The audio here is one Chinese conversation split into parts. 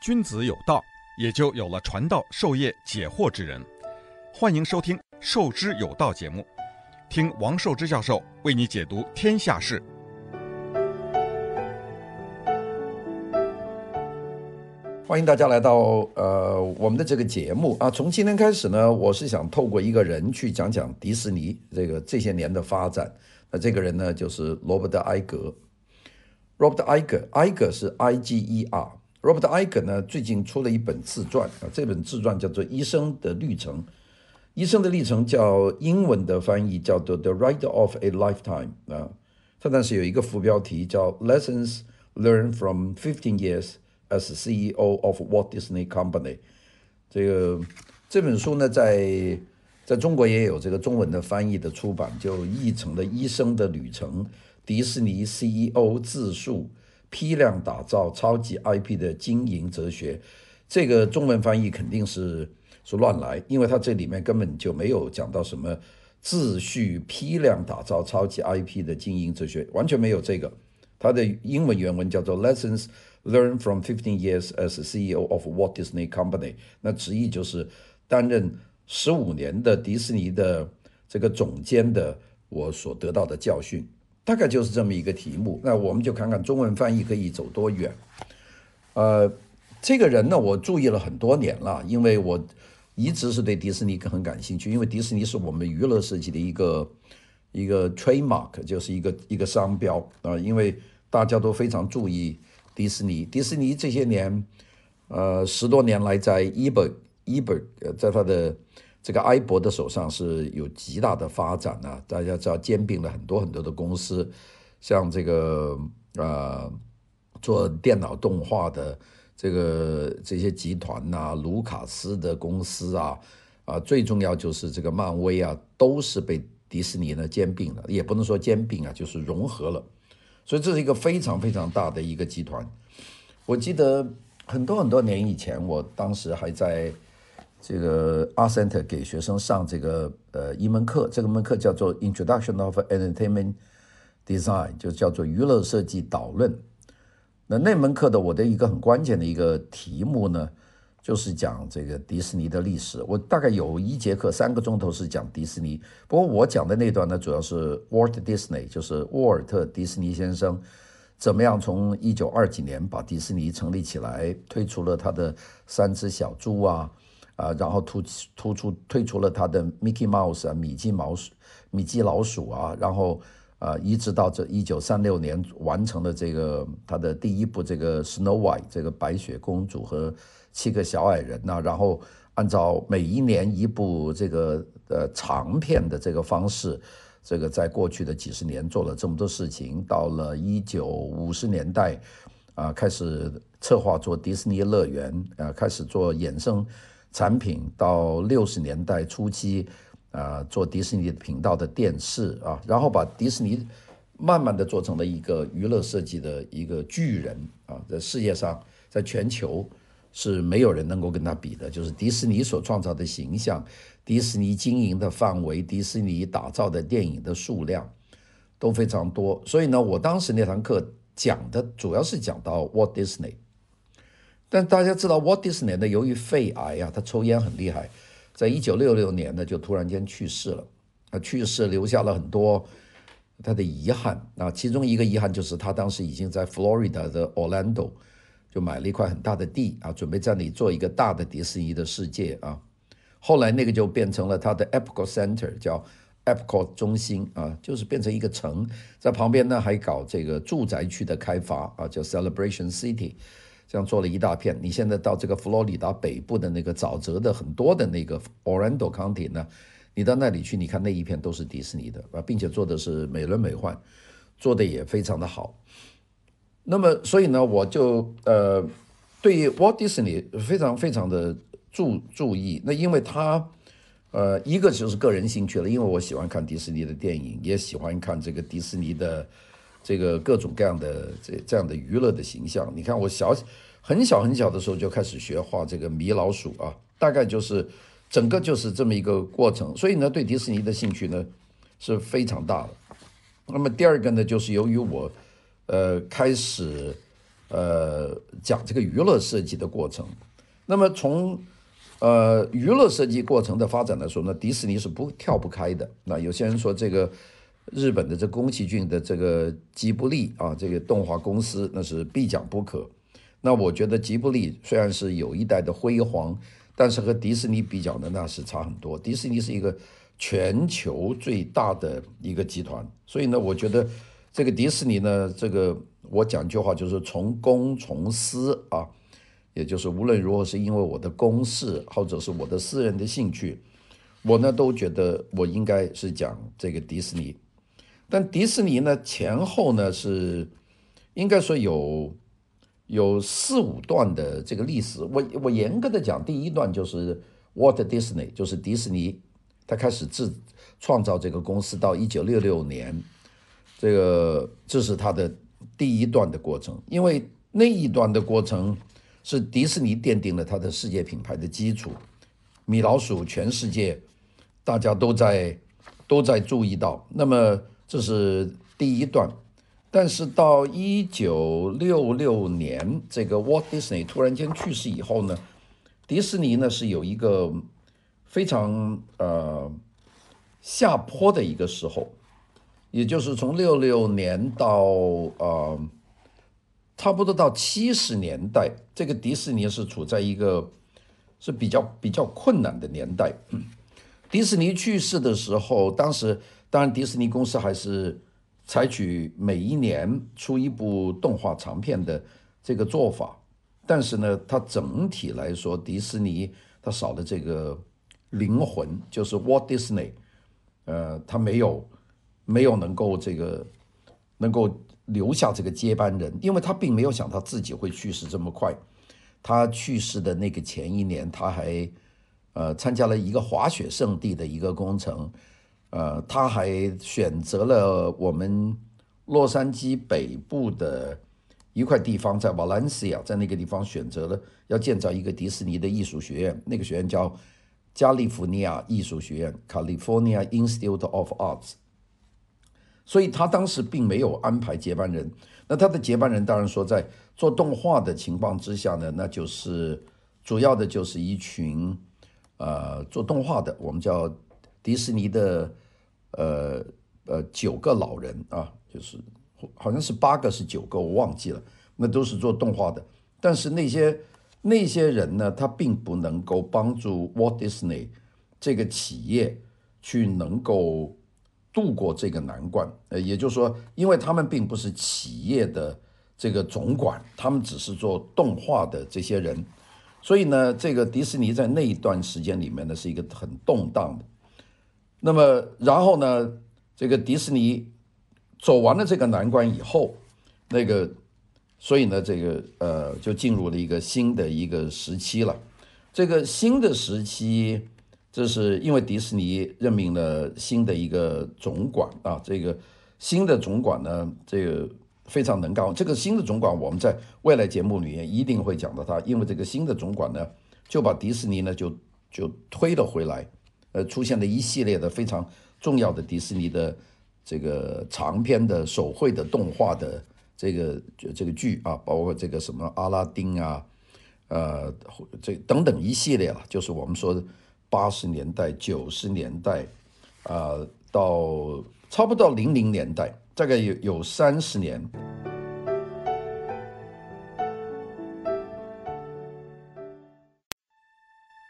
君子有道，也就有了传道授业解惑之人。欢迎收听《授之有道》节目，听王寿之教授为你解读天下事。欢迎大家来到呃我们的这个节目啊！从今天开始呢，我是想透过一个人去讲讲迪士尼这个这些年的发展。那这个人呢，就是罗伯特·埃格。Robert Iger，Iger 是 I-G-E-R。Robert Iger 呢，最近出了一本自传啊，这本自传叫做《医生的历程》。医生的历程叫英文的翻译叫做《The Ride of a Lifetime》啊，它但是有一个副标题叫《Lessons Learned from Fifteen Years as CEO of Walt Disney Company》。这个这本书呢，在在中国也有这个中文的翻译的出版，就译成了《医生的旅程》。迪士尼 CEO 自述批量打造超级 IP 的经营哲学，这个中文翻译肯定是是乱来，因为它这里面根本就没有讲到什么自序批量打造超级 IP 的经营哲学，完全没有这个。它的英文原文叫做 Lessons Learned from Fifteen Years as CEO of Walt Disney Company，那直译就是担任十五年的迪士尼的这个总监的我所得到的教训。大概就是这么一个题目，那我们就看看中文翻译可以走多远。呃，这个人呢，我注意了很多年了，因为我一直是对迪士尼很感兴趣，因为迪士尼是我们娱乐设计的一个一个 trademark，就是一个一个商标啊、呃。因为大家都非常注意迪士尼，迪士尼这些年，呃，十多年来在 Eber Eber 在他的。这个埃博的手上是有极大的发展啊！大家知道兼并了很多很多的公司，像这个呃做电脑动画的这个这些集团呐、卢卡斯的公司啊啊，最重要就是这个漫威啊，都是被迪士尼呢兼并了，也不能说兼并啊，就是融合了。所以这是一个非常非常大的一个集团。我记得很多很多年以前，我当时还在。这个 Art Center 给学生上这个呃一门课，这个门课叫做 Introduction of Entertainment Design，就叫做娱乐设计导论。那那门课的我的一个很关键的一个题目呢，就是讲这个迪士尼的历史。我大概有一节课三个钟头是讲迪士尼，不过我讲的那段呢，主要是 Walt Disney，就是沃尔特·迪士尼先生怎么样从一九二几年把迪士尼成立起来，推出了他的三只小猪啊。啊，然后突突出推出了他的 Mickey Mouse 啊，米奇毛鼠、米奇老鼠啊，然后啊，一直到这一九三六年完成了这个他的第一部这个 Snow White 这个白雪公主和七个小矮人呐，然后按照每一年一部这个呃长片的这个方式，这个在过去的几十年做了这么多事情，到了一九五十年代啊，开始策划做迪士尼乐园啊，开始做衍生。产品到六十年代初期，啊、做迪士尼频道的电视啊，然后把迪士尼慢慢的做成了一个娱乐设计的一个巨人啊，在世界上，在全球是没有人能够跟他比的。就是迪士尼所创造的形象，迪士尼经营的范围，迪士尼打造的电影的数量都非常多。所以呢，我当时那堂课讲的主要是讲到 Walt Disney。但大家知道，Walt Disney 呢，由于肺癌啊，他抽烟很厉害，在一九六六年呢，就突然间去世了。他去世留下了很多他的遗憾啊，其中一个遗憾就是他当时已经在 Florida 的 Orlando 就买了一块很大的地啊，准备在那里做一个大的迪士尼的世界啊。后来那个就变成了他的 Epcot Center，叫 Epcot 中心啊，就是变成一个城，在旁边呢还搞这个住宅区的开发啊，叫 Celebration City。这样做了一大片。你现在到这个佛罗里达北部的那个沼泽的很多的那个 Orlando County 呢，你到那里去，你看那一片都是迪士尼的啊，并且做的是美轮美奂，做的也非常的好。那么，所以呢，我就呃，对 Walt Disney 非常非常的注注意。那因为他呃，一个就是个人兴趣了，因为我喜欢看迪士尼的电影，也喜欢看这个迪士尼的。这个各种各样的这这样的娱乐的形象，你看我小很小很小的时候就开始学画这个米老鼠啊，大概就是整个就是这么一个过程，所以呢，对迪士尼的兴趣呢是非常大的。那么第二个呢，就是由于我呃开始呃讲这个娱乐设计的过程。那么从呃娱乐设计过程的发展来说呢，迪士尼是不跳不开的。那有些人说这个日本的这宫崎骏的这个吉卜力啊，这个动画公司那是必讲不可。那我觉得吉卜力虽然是有一代的辉煌，但是和迪士尼比较呢，那是差很多。迪士尼是一个全球最大的一个集团，所以呢，我觉得这个迪士尼呢，这个我讲句话就是从公从私啊，也就是无论如何是因为我的公事或者是我的私人的兴趣，我呢都觉得我应该是讲这个迪士尼。但迪士尼呢前后呢是应该说有。有四五段的这个历史，我我严格的讲，第一段就是 Walt Disney，就是迪士尼，他开始自创造这个公司到一九六六年，这个这是他的第一段的过程，因为那一段的过程是迪士尼奠定了他的世界品牌的基础，米老鼠全世界大家都在都在注意到，那么这是第一段。但是到一九六六年，这个 Walt Disney 突然间去世以后呢，迪士尼呢是有一个非常呃下坡的一个时候，也就是从六六年到呃差不多到七十年代，这个迪士尼是处在一个是比较比较困难的年代。迪士尼去世的时候，当时当然迪士尼公司还是。采取每一年出一部动画长片的这个做法，但是呢，它整体来说，迪士尼它少了这个灵魂，就是 Walt Disney，呃，他没有没有能够这个能够留下这个接班人，因为他并没有想他自己会去世这么快。他去世的那个前一年，他还呃参加了一个滑雪圣地的一个工程。呃，他还选择了我们洛杉矶北部的一块地方，在瓦伦西亚，在那个地方选择了要建造一个迪士尼的艺术学院，那个学院叫加利福尼亚艺术学院 （California Institute of Arts）。所以他当时并没有安排接班人。那他的接班人当然说，在做动画的情况之下呢，那就是主要的就是一群呃做动画的，我们叫迪士尼的。呃呃，九个老人啊，就是好像是八个是九个，我忘记了。那都是做动画的，但是那些那些人呢，他并不能够帮助 Walt Disney 这个企业去能够度过这个难关。呃，也就是说，因为他们并不是企业的这个总管，他们只是做动画的这些人，所以呢，这个迪士尼在那一段时间里面呢，是一个很动荡的。那么，然后呢，这个迪士尼走完了这个难关以后，那个，所以呢，这个呃，就进入了一个新的一个时期了。这个新的时期，这是因为迪士尼任命了新的一个总管啊。这个新的总管呢，这个非常能干。这个新的总管，我们在未来节目里面一定会讲到他，因为这个新的总管呢，就把迪士尼呢就就推了回来。呃，出现了一系列的非常重要的迪士尼的这个长篇的手绘的动画的这个这个剧啊，包括这个什么阿拉丁啊，呃，这等等一系列了，就是我们说的八十年代、九十年代啊，呃，到差不多零零年代，大概有有三十年。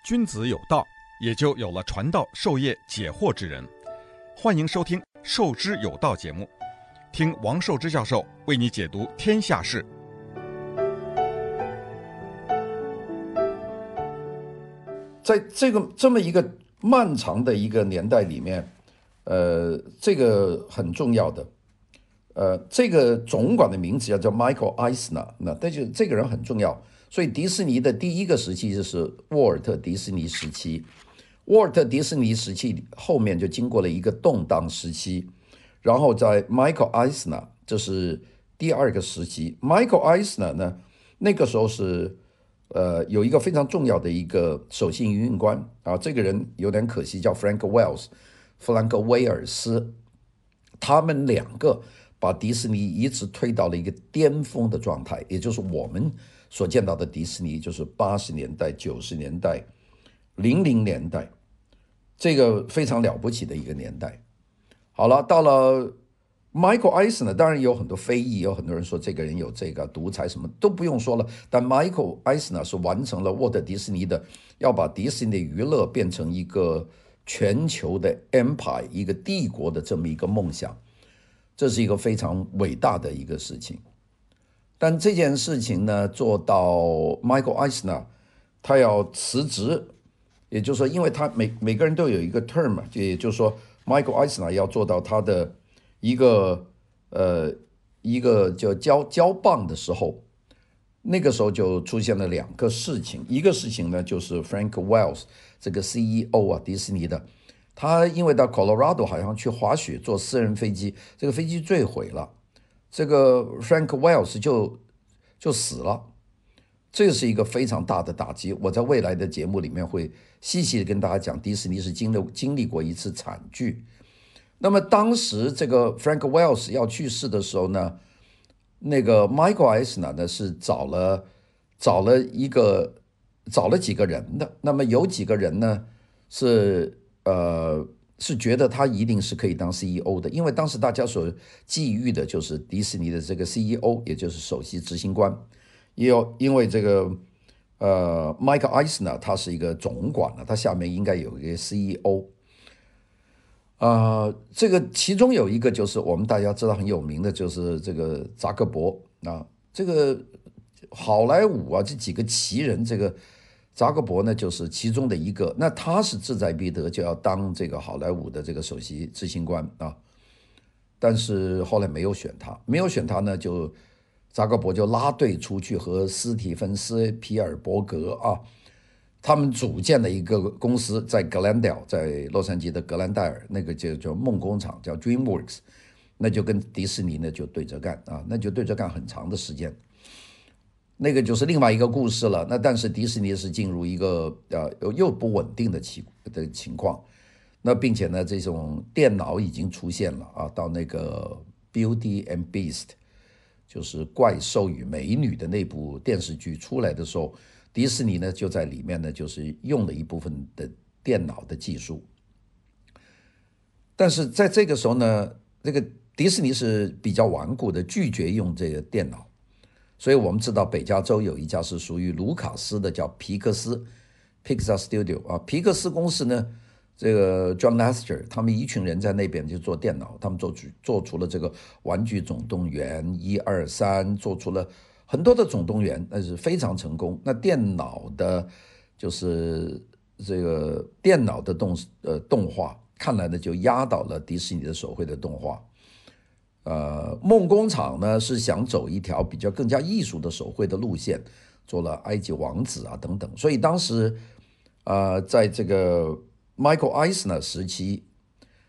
君子有道。也就有了传道授业解惑之人。欢迎收听《授之有道》节目，听王寿之教授为你解读天下事。在这个这么一个漫长的一个年代里面，呃，这个很重要的，呃，这个总管的名字叫 Michael Eisner，那但是这个人很重要，所以迪士尼的第一个时期就是沃尔特迪士尼时期。沃尔特迪士尼时期后面就经过了一个动荡时期，然后在 Michael Eisner 这是第二个时期。Michael Eisner 呢，那个时候是呃有一个非常重要的一个首席营运官啊，这个人有点可惜，叫 Frank Wells，弗兰克威尔斯。他们两个把迪士尼一直推到了一个巅峰的状态，也就是我们所见到的迪士尼，就是八十年代、九十年代、零零年代，这个非常了不起的一个年代。好了，到了 Michael Eisner，当然有很多非议，有很多人说这个人有这个独裁，什么都不用说了。但 Michael Eisner 是完成了沃特迪士尼的要把迪士尼的娱乐变成一个全球的 empire，一个帝国的这么一个梦想。这是一个非常伟大的一个事情，但这件事情呢，做到 Michael Eisner，他要辞职，也就是说，因为他每每个人都有一个 term，就也就是说，Michael Eisner 要做到他的一个呃一个叫交交棒的时候，那个时候就出现了两个事情，一个事情呢，就是 Frank Wells 这个 CEO 啊，迪士尼的。他因为到 Colorado 好像去滑雪，坐私人飞机，这个飞机坠毁了，这个 Frank Wells 就就死了，这是一个非常大的打击。我在未来的节目里面会细细的跟大家讲，迪士尼是经历经历过一次惨剧。那么当时这个 Frank Wells 要去世的时候呢，那个 Michael Eisner 呢是找了找了一个找了几个人的，那么有几个人呢是。呃，是觉得他一定是可以当 CEO 的，因为当时大家所觊觎的就是迪士尼的这个 CEO，也就是首席执行官。也有因为这个呃，Michael Eisner 他是一个总管了，他下面应该有一个 CEO。啊、这个其中有一个就是我们大家知道很有名的，就是这个扎克伯啊，这个好莱坞啊这几个奇人这个。扎克伯呢，就是其中的一个。那他是志在必得，就要当这个好莱坞的这个首席执行官啊。但是后来没有选他，没有选他呢，就扎克伯就拉队出去和斯蒂芬斯皮尔伯格啊，他们组建了一个公司，在格兰戴尔，在洛杉矶的格兰戴尔，那个就叫梦工厂，叫 DreamWorks，那就跟迪士尼呢就对着干啊，那就对着干很长的时间。那个就是另外一个故事了。那但是迪士尼是进入一个呃又不稳定的情的情况，那并且呢，这种电脑已经出现了啊。到那个《Beauty and Beast》就是怪兽与美女的那部电视剧出来的时候，迪士尼呢就在里面呢就是用了一部分的电脑的技术。但是在这个时候呢，这个迪士尼是比较顽固的，拒绝用这个电脑。所以我们知道，北加州有一家是属于卢卡斯的，叫皮克斯 （Pixar Studio） 啊。皮克斯公司呢，这个 John Lester 他们一群人在那边就做电脑，他们做出做出了这个《玩具总动员》一二三，做出了很多的总动员，那是非常成功。那电脑的，就是这个电脑的动呃动画，看来呢就压倒了迪士尼的手绘的动画。呃，梦工厂呢是想走一条比较更加艺术的手绘的路线，做了埃及王子啊等等。所以当时，呃，在这个 Michael Eisner 时期，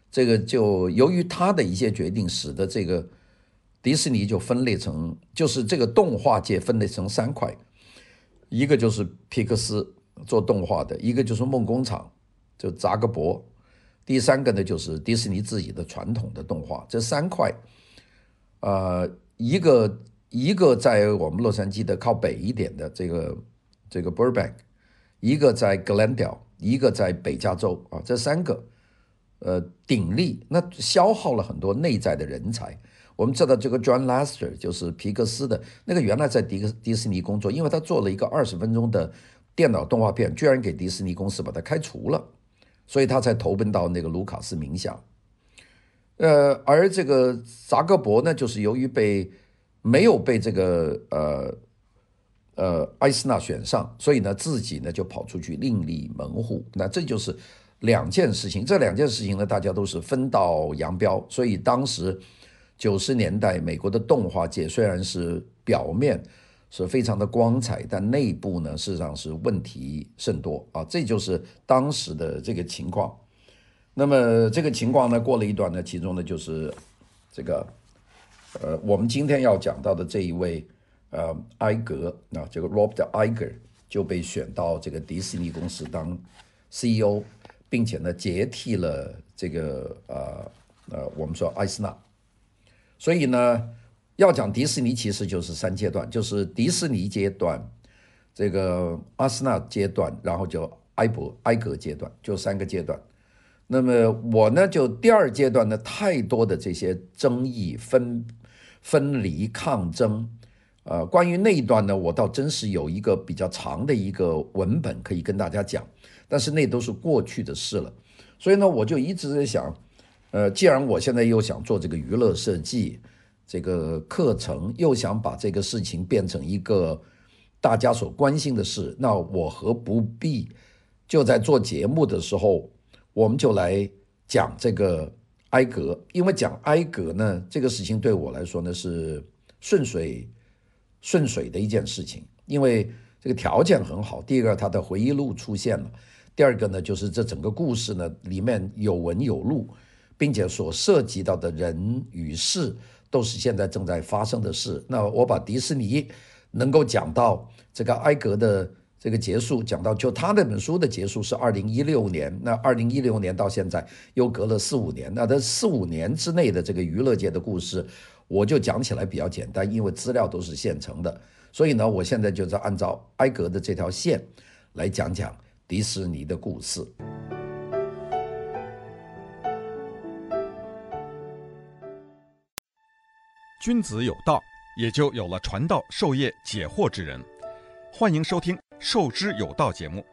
这个就由于他的一些决定，使得这个迪士尼就分裂成，就是这个动画界分裂成三块，一个就是皮克斯做动画的，一个就是梦工厂，就扎克伯，第三个呢就是迪士尼自己的传统的动画，这三块。呃，一个一个在我们洛杉矶的靠北一点的这个这个 Burbank，一个在 Glendale，一个在北加州啊，这三个呃鼎立，那消耗了很多内在的人才。我们知道这个 John Lasseter 就是皮克斯的那个，原来在迪克迪士尼工作，因为他做了一个二十分钟的电脑动画片，居然给迪士尼公司把他开除了，所以他才投奔到那个卢卡斯名下。呃，而这个扎克伯呢，就是由于被没有被这个呃呃艾斯纳选上，所以呢自己呢就跑出去另立门户。那这就是两件事情，这两件事情呢，大家都是分道扬镳。所以当时九十年代美国的动画界虽然是表面是非常的光彩，但内部呢事实上是问题甚多啊。这就是当时的这个情况。那么这个情况呢，过了一段呢，其中呢就是这个，呃，我们今天要讲到的这一位，呃，埃格啊，这个 Robert Iger 就被选到这个迪士尼公司当 CEO，并且呢接替了这个呃呃，我们说艾斯纳。所以呢，要讲迪士尼，其实就是三阶段，就是迪士尼阶段，这个阿斯纳阶段，然后就埃伯艾格阶段，就三个阶段。那么我呢，就第二阶段呢，太多的这些争议、分分离、抗争，呃，关于那一段呢，我倒真是有一个比较长的一个文本可以跟大家讲，但是那都是过去的事了。所以呢，我就一直在想，呃，既然我现在又想做这个娱乐设计这个课程，又想把这个事情变成一个大家所关心的事，那我何不必就在做节目的时候，我们就来讲这个埃格，因为讲埃格呢，这个事情对我来说呢是顺水顺水的一件事情，因为这个条件很好。第一个，他的回忆录出现了；第二个呢，就是这整个故事呢里面有文有录，并且所涉及到的人与事都是现在正在发生的事。那我把迪士尼能够讲到这个埃格的。这个结束讲到，就他那本书的结束是二零一六年，那二零一六年到现在又隔了四五年，那这四五年之内的这个娱乐界的故事，我就讲起来比较简单，因为资料都是现成的，所以呢，我现在就在按照埃格的这条线来讲讲迪士尼的故事。君子有道，也就有了传道授业解惑之人。欢迎收听。授之有道节目，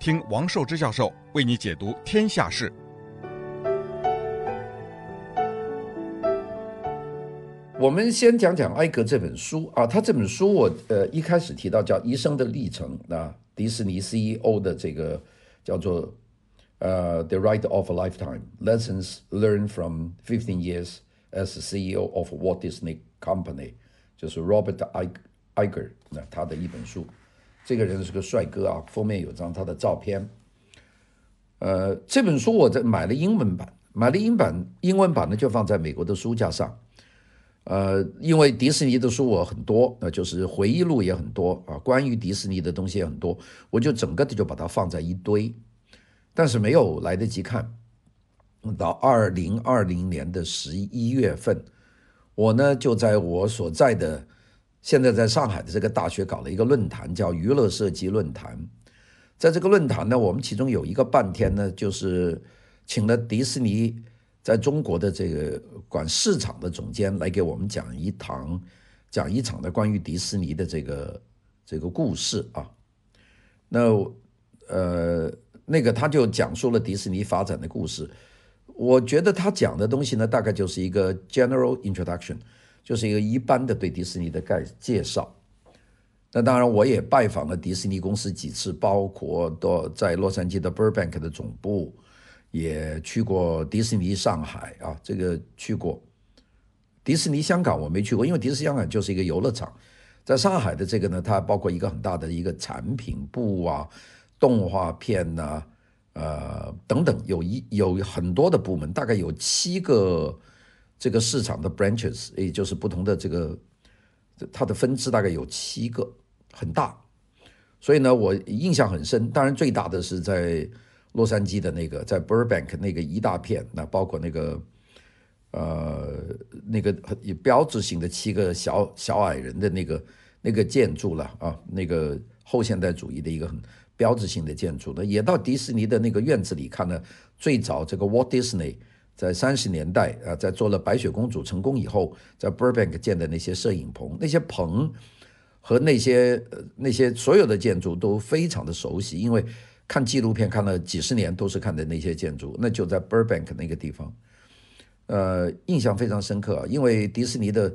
听王寿之教授为你解读天下事。我们先讲讲埃格这本书啊，他这本书我呃一开始提到叫《一生的历程》，那迪士尼 CEO 的这个叫做呃《The Ride of a Lifetime: Lessons Learned from Fifteen Years as CEO of Walt Disney Company》，就是 Robert Iger 那他的一本书。这个人是个帅哥啊，封面有张他的照片。呃，这本书我在买了英文版，买了英版，英文版呢就放在美国的书架上。呃，因为迪士尼的书我很多，那就是回忆录也很多啊，关于迪士尼的东西也很多，我就整个的就把它放在一堆，但是没有来得及看。到二零二零年的十一月份，我呢就在我所在的。现在在上海的这个大学搞了一个论坛，叫娱乐设计论坛。在这个论坛呢，我们其中有一个半天呢，就是请了迪士尼在中国的这个管市场的总监来给我们讲一堂，讲一场的关于迪士尼的这个这个故事啊。那呃，那个他就讲述了迪士尼发展的故事。我觉得他讲的东西呢，大概就是一个 general introduction。就是一个一般的对迪士尼的概介绍。那当然，我也拜访了迪士尼公司几次，包括到在洛杉矶的 Burbank 的总部，也去过迪士尼上海啊，这个去过。迪士尼香港我没去过，因为迪士尼香港就是一个游乐场。在上海的这个呢，它包括一个很大的一个产品部啊，动画片呐、呃等等，有一有很多的部门，大概有七个。这个市场的 branches，也就是不同的这个，它的分支大概有七个，很大。所以呢，我印象很深。当然，最大的是在洛杉矶的那个，在 Burbank 那个一大片，那包括那个，呃，那个很标志性的七个小小矮人的那个那个建筑了啊，那个后现代主义的一个很标志性的建筑。那也到迪士尼的那个院子里看了最早这个 Walt Disney。在三十年代啊，在做了白雪公主成功以后，在 Burbank 建的那些摄影棚，那些棚和那些那些所有的建筑都非常的熟悉，因为看纪录片看了几十年，都是看的那些建筑。那就在 Burbank 那个地方，呃，印象非常深刻啊，因为迪士尼的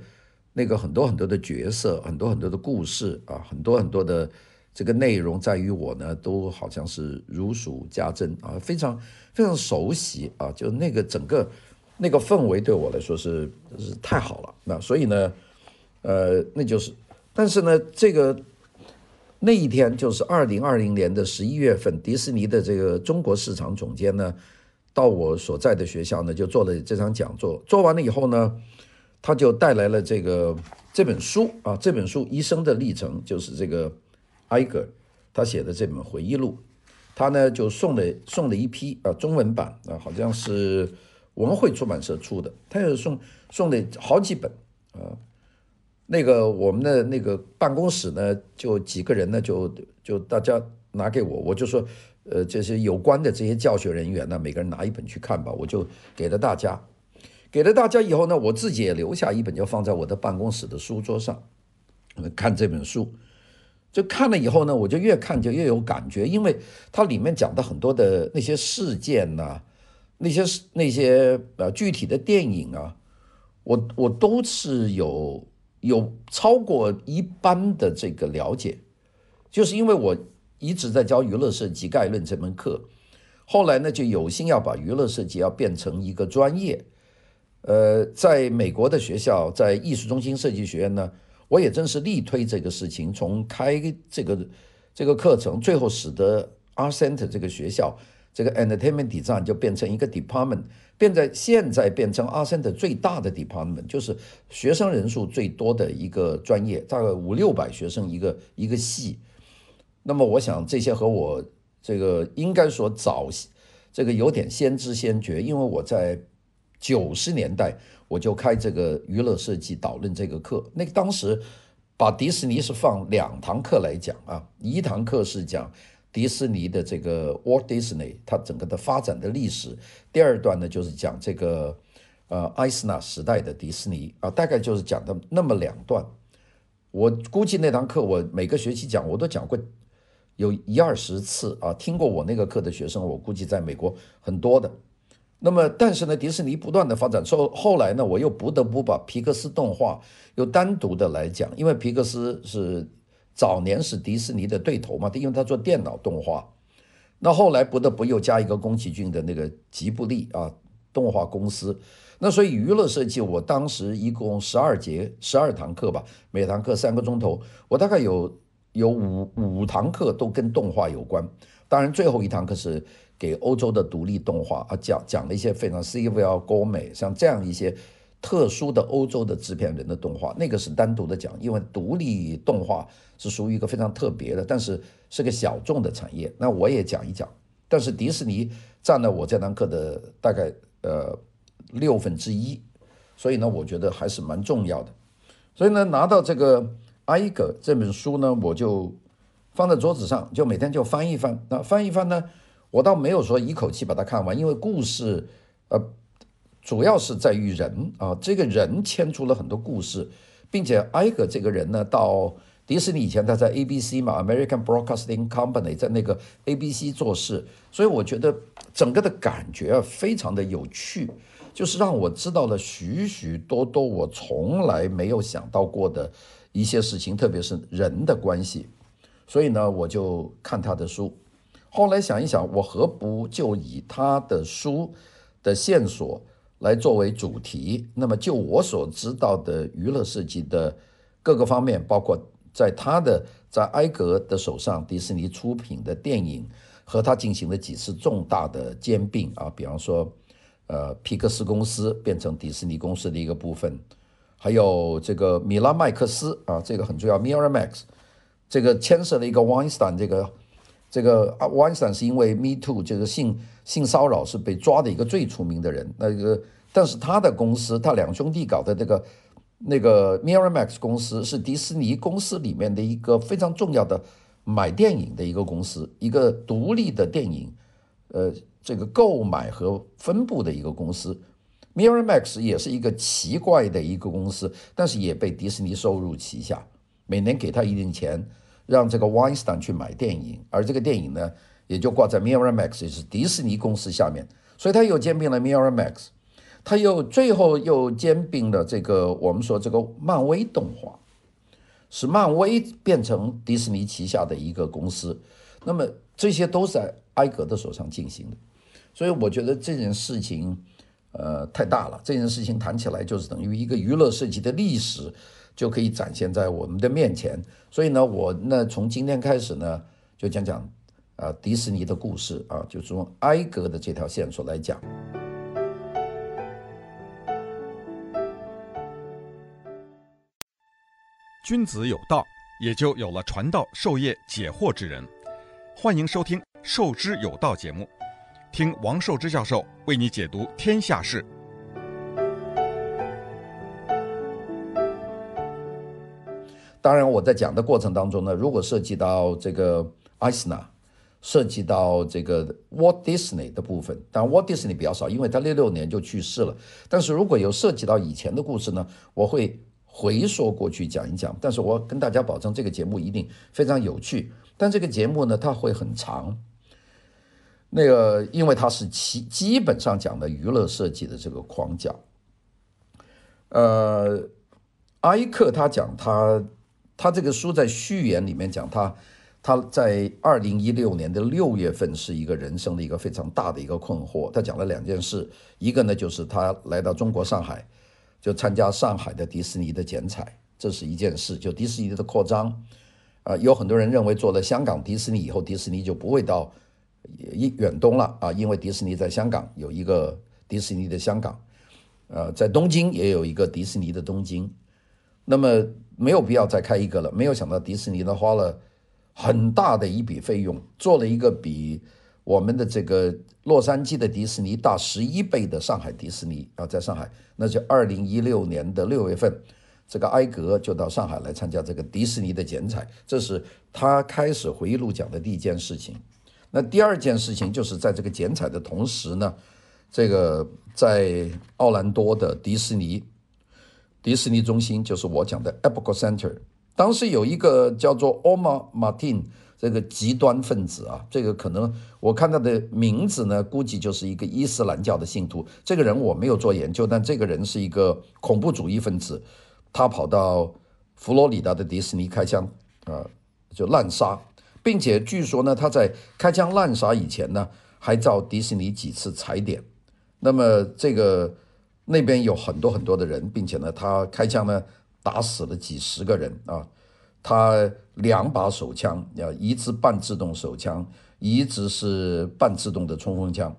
那个很多很多的角色，很多很多的故事啊，很多很多的。这个内容在于我呢，都好像是如数家珍啊，非常非常熟悉啊，就那个整个那个氛围对我来说是是太好了。那所以呢，呃，那就是，但是呢，这个那一天就是二零二零年的十一月份，迪士尼的这个中国市场总监呢，到我所在的学校呢，就做了这场讲座。做完了以后呢，他就带来了这个这本书啊，这本书《一生的历程》就是这个。埃格他写的这本回忆录，他呢就送了送了一批啊中文版啊，好像是文汇出版社出的，他有送送了好几本啊。那个我们的那个办公室呢，就几个人呢，就就大家拿给我，我就说，呃，这些有关的这些教学人员呢，每个人拿一本去看吧，我就给了大家。给了大家以后呢，我自己也留下一本，就放在我的办公室的书桌上，看这本书。就看了以后呢，我就越看就越有感觉，因为它里面讲的很多的那些事件呐、那些那些呃具体的电影啊，我我都是有有超过一般的这个了解，就是因为我一直在教娱乐设计概论这门课，后来呢就有心要把娱乐设计要变成一个专业，呃，在美国的学校，在艺术中心设计学院呢。我也真是力推这个事情，从开这个这个课程，最后使得 Art Center 这个学校这个 Entertainment Design 就变成一个 department，变在现在变成 Art Center 最大的 department，就是学生人数最多的一个专业，大概五六百学生一个一个系。那么我想这些和我这个应该说早这个有点先知先觉，因为我在九十年代。我就开这个娱乐设计导论这个课，那个当时把迪士尼是放两堂课来讲啊，一堂课是讲迪士尼的这个 Walt Disney 它整个的发展的历史，第二段呢就是讲这个呃艾斯纳时代的迪士尼啊，大概就是讲的那么两段。我估计那堂课我每个学期讲我都讲过有一二十次啊，听过我那个课的学生，我估计在美国很多的。那么，但是呢，迪士尼不断的发展之后，后来呢，我又不得不把皮克斯动画又单独的来讲，因为皮克斯是早年是迪士尼的对头嘛，他因为他做电脑动画。那后来不得不又加一个宫崎骏的那个吉卜力啊动画公司。那所以娱乐设计，我当时一共十二节十二堂课吧，每堂课三个钟头，我大概有有五五堂课都跟动画有关。当然，最后一堂课是。给欧洲的独立动画啊，讲讲了一些非常 Sylvia Gourmet 像这样一些特殊的欧洲的制片人的动画，那个是单独的讲，因为独立动画是属于一个非常特别的，但是是个小众的产业。那我也讲一讲，但是迪士尼占了我这堂课的大概呃六分之一，所以呢，我觉得还是蛮重要的。所以呢，拿到这个《艾格》这本书呢，我就放在桌子上，就每天就翻一翻。那翻一翻呢？我倒没有说一口气把它看完，因为故事，呃，主要是在于人啊，这个人牵出了很多故事，并且艾格这个人呢，到迪士尼以前他在 ABC 嘛，American Broadcasting Company 在那个 ABC 做事，所以我觉得整个的感觉啊非常的有趣，就是让我知道了许许多多我从来没有想到过的一些事情，特别是人的关系，所以呢，我就看他的书。后来想一想，我何不就以他的书的线索来作为主题？那么就我所知道的娱乐设计的各个方面，包括在他的在艾格的手上，迪士尼出品的电影和他进行了几次重大的兼并啊，比方说，呃，皮克斯公司变成迪士尼公司的一个部分，还有这个米拉麦克斯啊，这个很重要，Miramax，这个牵涉了一个 Weinstein 这个。这个啊，Weinstein 是因为 Me Too 就是性性骚扰是被抓的一个最出名的人。那个，但是他的公司，他两兄弟搞的这个那个 Miramax 公司是迪士尼公司里面的一个非常重要的买电影的一个公司，一个独立的电影，呃，这个购买和分布的一个公司。Miramax 也是一个奇怪的一个公司，但是也被迪士尼收入旗下，每年给他一定钱。让这个 Weinstein 去买电影，而这个电影呢，也就挂在 Miramax，也是迪士尼公司下面，所以他又兼并了 Miramax，他又最后又兼并了这个我们说这个漫威动画，使漫威变成迪士尼旗下的一个公司，那么这些都是在艾格的手上进行的，所以我觉得这件事情，呃，太大了，这件事情谈起来就是等于一个娱乐设计的历史。就可以展现在我们的面前，所以呢，我呢从今天开始呢，就讲讲啊、迪士尼的故事啊，就从埃格的这条线索来讲。君子有道，也就有了传道授业解惑之人。欢迎收听《授之有道》节目。听王寿之教授为你解读天下事。当然，我在讲的过程当中呢，如果涉及到这个艾斯纳，涉及到这个 Walt Disney 的部分，当然 Walt Disney 比较少，因为他六六年就去世了。但是如果有涉及到以前的故事呢，我会回溯过去讲一讲。但是我跟大家保证，这个节目一定非常有趣。但这个节目呢，它会很长。那个，因为它是基基本上讲的娱乐设计的这个框架。呃，艾克他讲他。他这个书在序言里面讲他，他在二零一六年的六月份是一个人生的一个非常大的一个困惑。他讲了两件事，一个呢就是他来到中国上海，就参加上海的迪士尼的剪彩，这是一件事。就迪士尼的扩张，啊、有很多人认为做了香港迪士尼以后，迪士尼就不会到一远东了啊，因为迪士尼在香港有一个迪士尼的香港，呃，在东京也有一个迪士尼的东京。那么没有必要再开一个了。没有想到迪士尼呢花了很大的一笔费用，做了一个比我们的这个洛杉矶的迪士尼大十一倍的上海迪士尼啊，在上海，那就二零一六年的六月份，这个埃格就到上海来参加这个迪士尼的剪彩，这是他开始回忆录讲的第一件事情。那第二件事情就是在这个剪彩的同时呢，这个在奥兰多的迪士尼。迪士尼中心就是我讲的 Epcot Center，当时有一个叫做 Omar Martin 这个极端分子啊，这个可能我看他的名字呢，估计就是一个伊斯兰教的信徒。这个人我没有做研究，但这个人是一个恐怖主义分子，他跑到佛罗里达的迪士尼开枪啊，就滥杀，并且据说呢，他在开枪滥杀以前呢，还遭迪士尼几次踩点。那么这个。那边有很多很多的人，并且呢，他开枪呢，打死了几十个人啊。他两把手枪，啊，一支半自动手枪，一支是半自动的冲锋枪，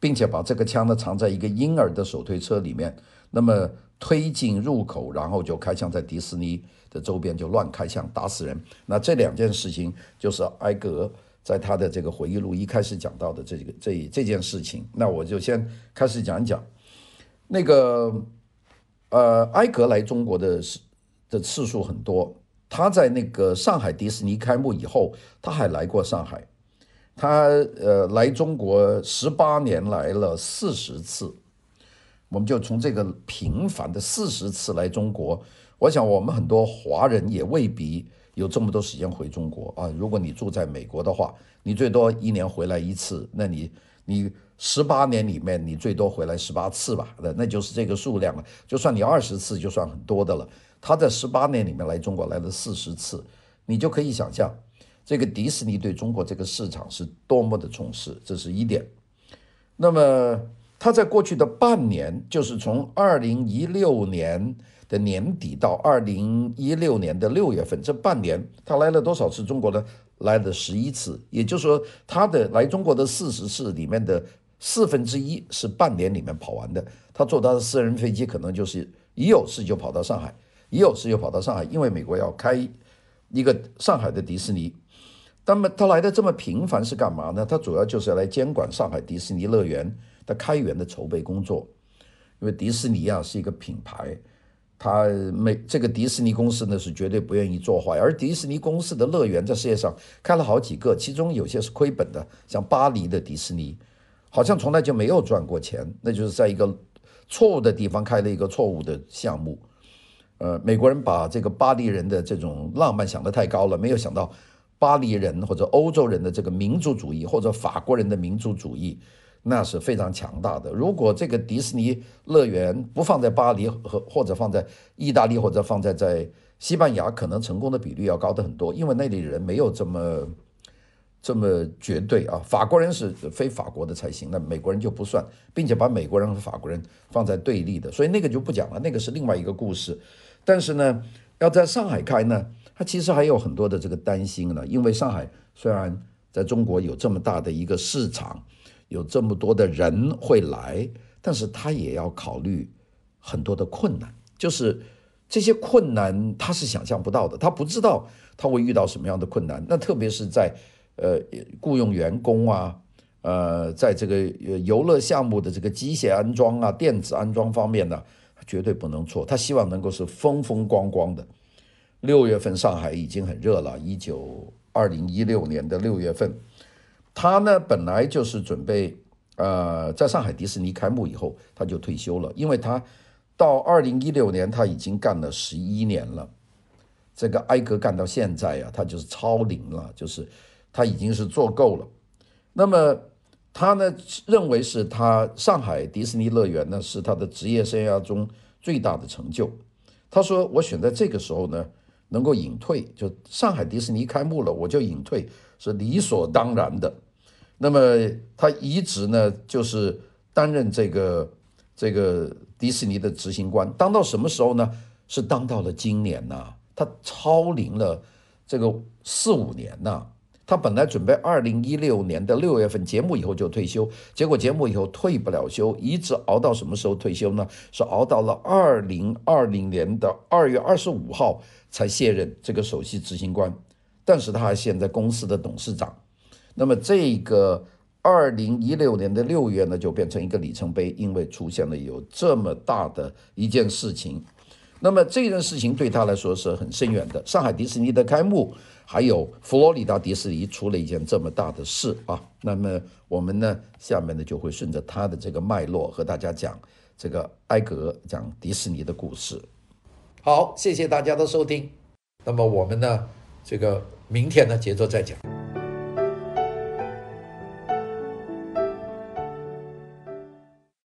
并且把这个枪呢藏在一个婴儿的手推车里面，那么推进入口，然后就开枪在迪士尼的周边就乱开枪打死人。那这两件事情就是埃格在他的这个回忆录一开始讲到的这个这这件事情。那我就先开始讲一讲。那个，呃，埃格来中国的次的次数很多。他在那个上海迪士尼开幕以后，他还来过上海。他呃来中国十八年来了四十次。我们就从这个频繁的四十次来中国，我想我们很多华人也未必有这么多时间回中国啊。如果你住在美国的话，你最多一年回来一次，那你你。十八年里面，你最多回来十八次吧，那那就是这个数量了。就算你二十次，就算很多的了。他在十八年里面来中国来了四十次，你就可以想象，这个迪士尼对中国这个市场是多么的重视，这是一点。那么他在过去的半年，就是从二零一六年的年底到二零一六年的六月份，这半年他来了多少次中国呢？来了十一次，也就是说，他的来中国的四十次里面的。四分之一是半年里面跑完的，他坐他的私人飞机，可能就是一有事就跑到上海，一有事就跑到上海，因为美国要开一个上海的迪士尼。那么他来的这么频繁是干嘛呢？他主要就是要来监管上海迪士尼乐园的开园的筹备工作，因为迪士尼啊是一个品牌，他没这个迪士尼公司呢是绝对不愿意做坏，而迪士尼公司的乐园在世界上开了好几个，其中有些是亏本的，像巴黎的迪士尼。好像从来就没有赚过钱，那就是在一个错误的地方开了一个错误的项目。呃，美国人把这个巴黎人的这种浪漫想得太高了，没有想到巴黎人或者欧洲人的这个民族主义，或者法国人的民族主义，那是非常强大的。如果这个迪士尼乐园不放在巴黎和或者放在意大利或者放在在西班牙，可能成功的比率要高得很多，因为那里人没有这么。这么绝对啊！法国人是非法国的才行，那美国人就不算，并且把美国人和法国人放在对立的，所以那个就不讲了，那个是另外一个故事。但是呢，要在上海开呢，它其实还有很多的这个担心呢，因为上海虽然在中国有这么大的一个市场，有这么多的人会来，但是他也要考虑很多的困难，就是这些困难他是想象不到的，他不知道他会遇到什么样的困难，那特别是在。呃，雇佣员工啊，呃，在这个游乐项目的这个机械安装啊、电子安装方面呢，绝对不能错。他希望能够是风风光光的。六月份上海已经很热了，一九二零一六年的六月份，他呢本来就是准备呃，在上海迪士尼开幕以后他就退休了，因为他到二零一六年他已经干了十一年了。这个挨个干到现在啊，他就是超龄了，就是他已经是做够了。那么他呢认为是他上海迪士尼乐园呢是他的职业生涯中最大的成就。他说：“我选在这个时候呢能够隐退，就上海迪士尼开幕了，我就隐退是理所当然的。”那么他一直呢就是担任这个这个迪士尼的执行官，当到什么时候呢？是当到了今年呐、他超龄了这个四五年呐，他本来准备二零一六年的六月份节目以后就退休，结果节目以后退不了休，一直熬到什么时候退休呢？是熬到了二零二零年的二月二十五号才卸任这个首席执行官，但是他还现在公司的董事长。那么这个二零一六年的六月呢，就变成一个里程碑，因为出现了有这么大的一件事情。那么这件事情对他来说是很深远的。上海迪士尼的开幕，还有佛罗里达迪士尼出了一件这么大的事啊。那么我们呢，下面呢就会顺着他的这个脉络和大家讲这个埃格讲迪士尼的故事。好，谢谢大家的收听。那么我们呢，这个明天呢接着再讲。